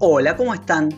Hola, ¿cómo están?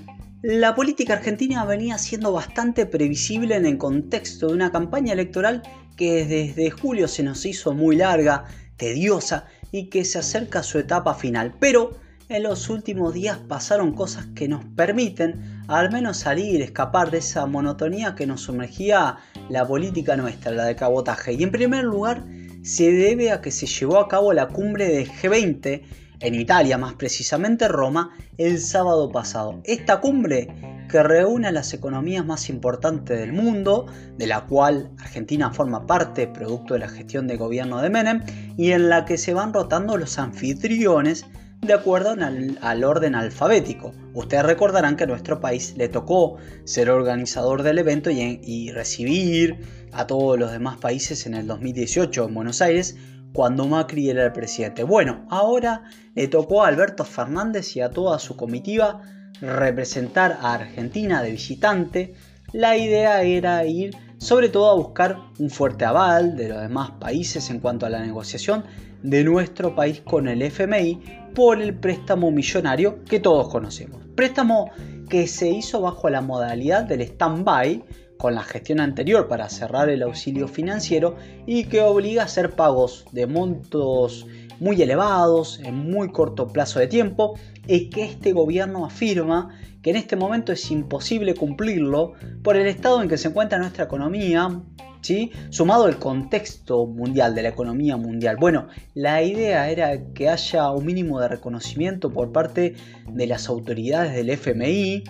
La política argentina venía siendo bastante previsible en el contexto de una campaña electoral que desde julio se nos hizo muy larga, tediosa y que se acerca a su etapa final. Pero en los últimos días pasaron cosas que nos permiten al menos salir, escapar de esa monotonía que nos sumergía la política nuestra, la de cabotaje. Y en primer lugar, se debe a que se llevó a cabo la cumbre de G20 en Italia, más precisamente Roma, el sábado pasado. Esta cumbre que reúne a las economías más importantes del mundo, de la cual Argentina forma parte, producto de la gestión de gobierno de Menem, y en la que se van rotando los anfitriones de acuerdo al, orden alfabético. Ustedes recordarán que a nuestro país le tocó ser organizador del evento y, y recibir a todos los demás países en el 2018 en Buenos Aires cuando Macri era el presidente. Bueno, ahora le tocó a Alberto Fernández y a toda su comitiva representar a Argentina de visitante. La idea era ir sobre todo a buscar un fuerte aval de los demás países en cuanto a la negociación de nuestro país con el FMI por el préstamo millonario que todos conocemos. Préstamo que se hizo bajo la modalidad del stand-by con la gestión anterior para cerrar el auxilio financiero y que obliga a hacer pagos de montos muy elevados en muy corto plazo de tiempo y que este gobierno afirma que en este momento es imposible cumplirlo por el estado en que se encuentra nuestra economía, ¿sí? sumado el contexto mundial de la economía mundial. Bueno, la idea era que haya un mínimo de reconocimiento por parte de las autoridades del FMI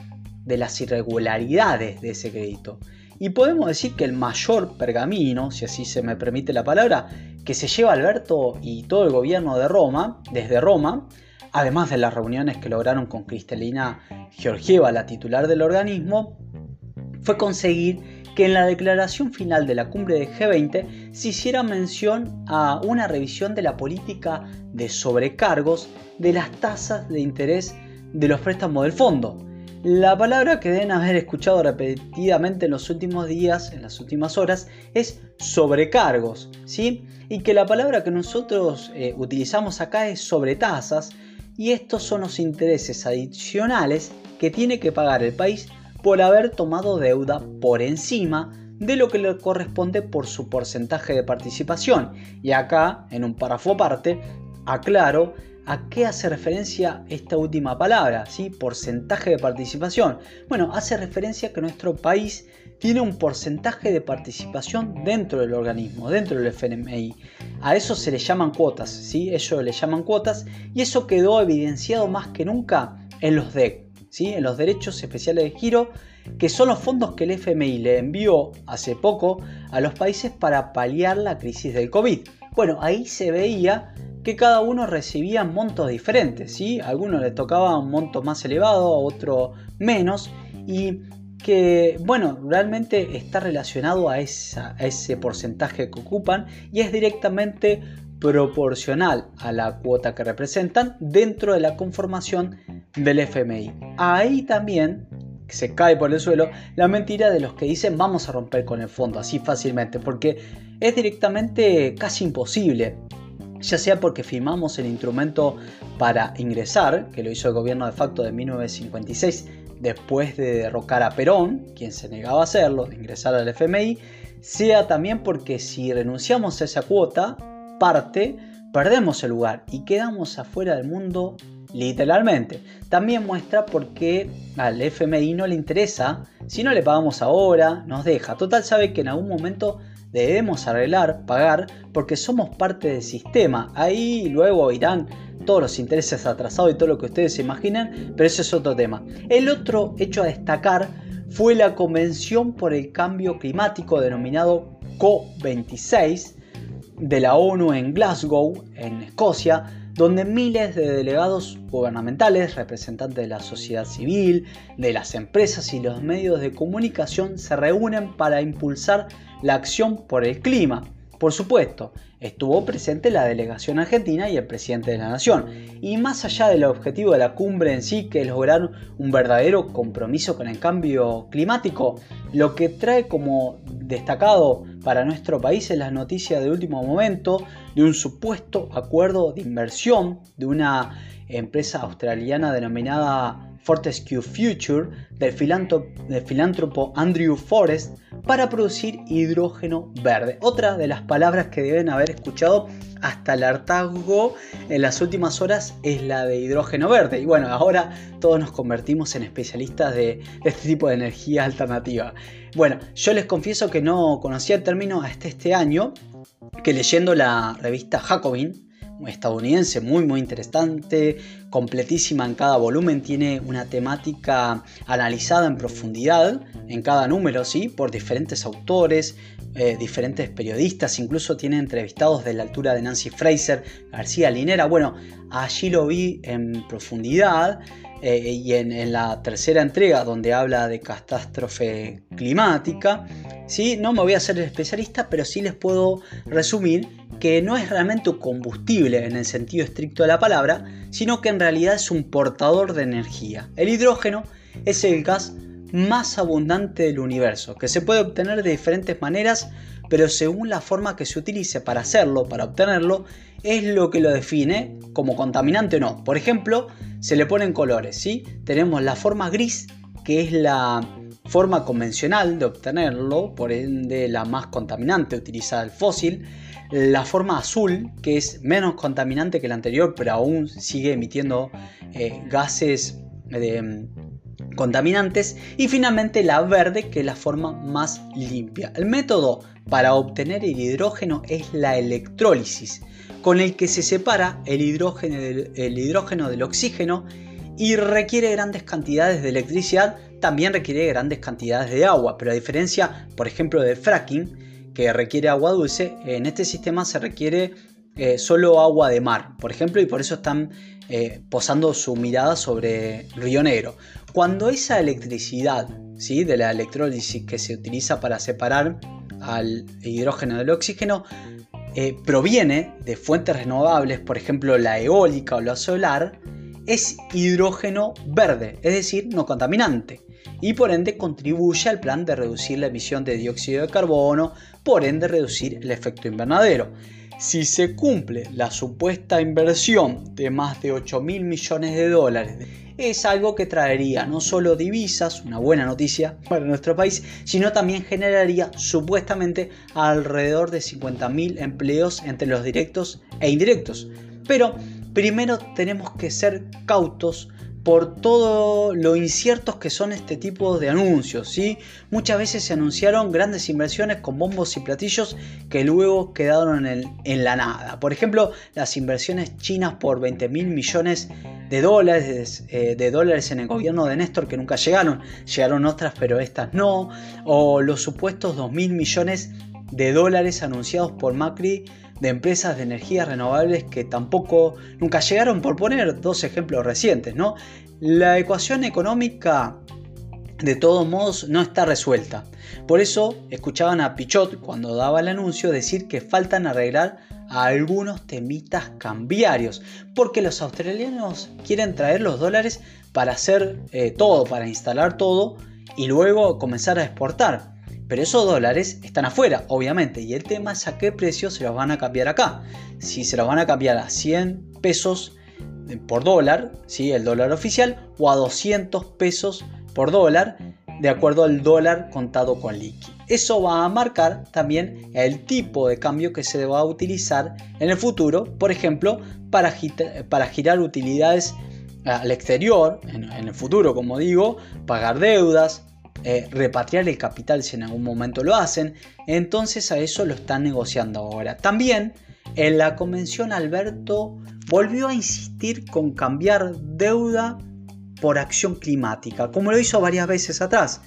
de las irregularidades de ese crédito. Y podemos decir que el mayor pergamino, si así se me permite la palabra, que se lleva Alberto y todo el gobierno de Roma, desde Roma, además de las reuniones que lograron con Cristalina Georgieva, la titular del organismo, fue conseguir que en la declaración final de la cumbre de G20 se hiciera mención a una revisión de la política de sobrecargos de las tasas de interés de los préstamos del fondo la palabra que deben haber escuchado repetidamente en los últimos días, en las últimas horas, es sobrecargos, ¿sí? Y que la palabra que nosotros eh, utilizamos acá es sobretasas, y estos son los intereses adicionales que tiene que pagar el país por haber tomado deuda por encima de lo que le corresponde por su porcentaje de participación. Y acá, en un párrafo aparte, aclaro ¿A qué hace referencia esta última palabra? ¿sí? Porcentaje de participación. Bueno, hace referencia que nuestro país tiene un porcentaje de participación dentro del organismo, dentro del FMI. A eso se le llaman cuotas, ¿sí? Ellos le llaman cuotas y eso quedó evidenciado más que nunca en los DEC, ¿sí? En los derechos especiales de giro, que son los fondos que el FMI le envió hace poco a los países para paliar la crisis del COVID. Bueno, ahí se veía que cada uno recibía montos diferentes, ¿sí? A algunos le tocaba un monto más elevado, a otro menos, y que, bueno, realmente está relacionado a, ese porcentaje que ocupan y es directamente proporcional a la cuota que representan dentro de la conformación del FMI. Ahí también se cae por el suelo la mentira de los que dicen vamos a romper con el fondo así fácilmente, porque es directamente casi imposible ya sea porque firmamos el instrumento para ingresar, que lo hizo el gobierno de facto de 1956 después de derrocar a Perón, quien se negaba a hacerlo, de ingresar al FMI, sea también porque si renunciamos a esa cuota, parte, perdemos el lugar y quedamos afuera del mundo literalmente. También muestra por qué al FMI no le interesa, si no le pagamos ahora, nos deja. Total sabe que en algún momento debemos arreglar, pagar, porque somos parte del sistema. Ahí luego irán todos los intereses atrasados y todo lo que ustedes se imaginen, pero ese es otro tema. El otro hecho a destacar fue la Convención por el Cambio Climático denominado COP26 de la ONU en Glasgow, en Escocia, donde miles de delegados gubernamentales, representantes de la sociedad civil, de las empresas y los medios de comunicación se reúnen para impulsar la acción por el clima. Por supuesto, estuvo presente la delegación argentina y el presidente de la nación. Y más allá del objetivo de la cumbre en sí, que es lograr un verdadero compromiso con el cambio climático, lo que trae como destacado para nuestro país es la noticia de último momento de un supuesto acuerdo de inversión de una empresa australiana denominada Fortescue Future del filántropo, Andrew Forrest para producir hidrógeno verde. Otra de las palabras que deben haber escuchado hasta el hartazgo en las últimas horas es la de hidrógeno verde. Y bueno, ahora todos nos convertimos en especialistas de, este tipo de energía alternativa. Bueno, yo les confieso que no conocía el término hasta este año, que leyendo la revista Jacobin, estadounidense muy muy interesante, completísima en cada volumen, tiene una temática analizada en profundidad en cada número, ¿sí? por diferentes autores, eh, diferentes periodistas, incluso tiene entrevistados de la altura de Nancy Fraser, García Linera. Bueno, allí lo vi en profundidad. Eh, y en, la tercera entrega donde habla de catástrofe climática, ¿sí? no me voy a hacer el especialista, pero sí les puedo resumir que no es realmente un combustible en el sentido estricto de la palabra, sino que en realidad es un portador de energía. El hidrógeno es el gas más abundante del universo, que se puede obtener de diferentes maneras, pero según la forma que se utilice para hacerlo, para obtenerlo, es lo que lo define como contaminante o no. Por ejemplo, se le ponen colores, ¿sí? Tenemos la forma gris, que es la forma convencional de obtenerlo, por ende la más contaminante, utiliza el fósil. La forma azul, que es menos contaminante que la anterior, pero aún sigue emitiendo eh, gases de contaminantes y finalmente la verde que es la forma más limpia. El método para obtener el hidrógeno es la electrólisis, con el que se separa el hidrógeno del, el hidrógeno del oxígeno y requiere grandes cantidades de electricidad, también requiere grandes cantidades de agua, pero a diferencia, por ejemplo, del fracking, que requiere agua dulce, en este sistema se requiere eh, solo agua de mar, por ejemplo, y por eso están eh, posando su mirada sobre Río Negro. Cuando esa electricidad ¿sí? de la electrólisis que se utiliza para separar al hidrógeno del oxígeno eh, proviene de fuentes renovables, por ejemplo la eólica o la solar, es hidrógeno verde, es decir, no contaminante, y por ende contribuye al plan de reducir la emisión de dióxido de carbono, por ende reducir el efecto invernadero. Si se cumple la supuesta inversión de más de 8 mil millones de dólares, es algo que traería no solo divisas, una buena noticia para nuestro país, sino también generaría supuestamente alrededor de 50 mil empleos entre los directos e indirectos. Pero primero tenemos que ser cautos por todo lo inciertos que son este tipo de anuncios. ¿sí? Muchas veces se anunciaron grandes inversiones con bombos y platillos que luego quedaron en, la nada. Por ejemplo, las inversiones chinas por 20 mil millones de dólares, eh, de dólares en el gobierno de Néstor que nunca llegaron. Llegaron otras, pero estas no. O los supuestos 2 mil millones de dólares anunciados por Macri de empresas de energías renovables que tampoco nunca llegaron, por poner dos ejemplos recientes, ¿no? La ecuación económica de todos modos no está resuelta. Por eso escuchaban a Pichot cuando daba el anuncio decir que faltan arreglar algunos temitas cambiarios, porque los australianos quieren traer los dólares para hacer eh, todo, para instalar todo y luego comenzar a exportar. Pero esos dólares están afuera, obviamente, y el tema es a qué precio se los van a cambiar acá. Si se los van a cambiar a 100 pesos eh, por dólar, ¿sí? el dólar oficial, o a 200 pesos por dólar, de acuerdo al dólar contado con liqui. Eso va a marcar también el tipo de cambio que se va a utilizar en el futuro, por ejemplo, para, girar utilidades al exterior, en el futuro, como digo, pagar deudas, eh, repatriar el capital si en algún momento lo hacen, entonces a eso lo están negociando ahora. También en la convención Alberto volvió a insistir con cambiar deuda por acción climática, como lo hizo varias veces atrás.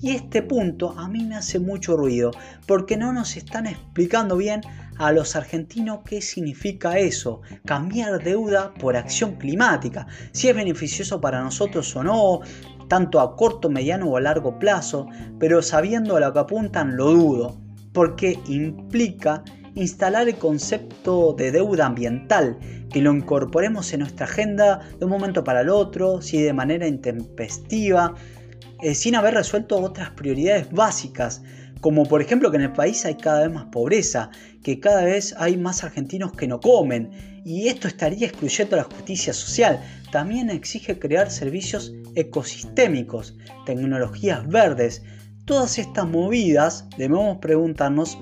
Y este punto a mí me hace mucho ruido, porque no nos están explicando bien a los argentinos qué significa eso, cambiar deuda por acción climática, si es beneficioso para nosotros o no, tanto a corto, mediano o a largo plazo, pero sabiendo a lo que apuntan lo dudo, porque implica instalar el concepto de deuda ambiental, que lo incorporemos en nuestra agenda de un momento para el otro, si de manera intempestiva, eh, sin haber resuelto otras prioridades básicas, como por ejemplo que en el país hay cada vez más pobreza, que cada vez hay más argentinos que no comen, y esto estaría excluyendo la justicia social. También exige crear servicios ecosistémicos, tecnologías verdes, todas estas movidas debemos preguntarnos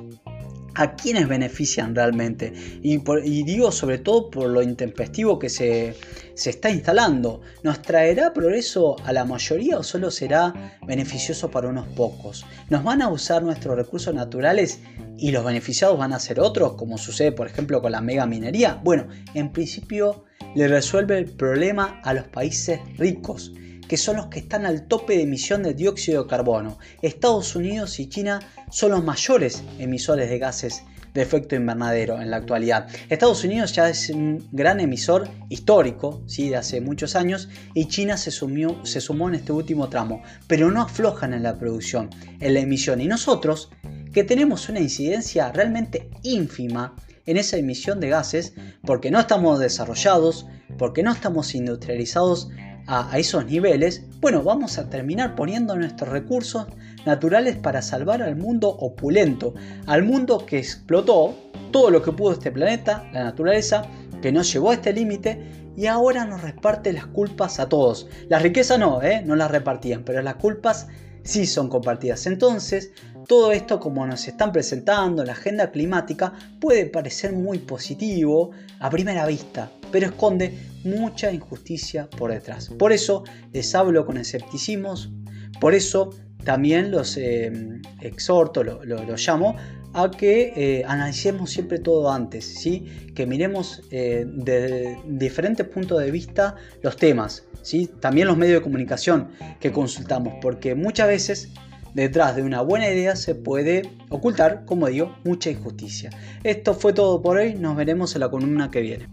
a quiénes benefician realmente. Y, digo sobre todo por lo intempestivo que se, se, está instalando. ¿Nos traerá progreso a la mayoría o solo será beneficioso para unos pocos? ¿Nos van a usar nuestros recursos naturales y los beneficiados van a ser otros, como sucede por ejemplo con la mega minería? Bueno, en principio le resuelve el problema a los países ricos que son los que están al tope de emisión de dióxido de carbono. Estados Unidos y China son los mayores emisores de gases de efecto invernadero en la actualidad. Estados Unidos ya es un gran emisor histórico, ¿sí? de hace muchos años, y China se, se sumó en este último tramo, pero no aflojan en la producción, en la emisión. Y nosotros, que tenemos una incidencia realmente ínfima en esa emisión de gases, porque no estamos desarrollados, porque no estamos industrializados a, esos niveles, bueno, vamos a terminar poniendo nuestros recursos naturales para salvar al mundo opulento, al mundo que explotó todo lo que pudo este planeta, la naturaleza, que nos llevó a este límite y ahora nos reparte las culpas a todos. La riqueza no, ¿eh? no las repartían, pero las culpas sí son compartidas. Entonces, todo esto como nos están presentando, la agenda climática, puede parecer muy positivo a primera vista, pero esconde mucha injusticia por detrás. Por eso les hablo con escepticismo, por eso también los eh, exhorto, los lo, llamo a que eh, analicemos siempre todo antes, ¿sí? que miremos eh, de diferentes puntos de vista los temas, ¿sí? también los medios de comunicación que consultamos, porque muchas veces detrás de una buena idea se puede ocultar, como digo, mucha injusticia. Esto fue todo por hoy, nos veremos en la columna que viene.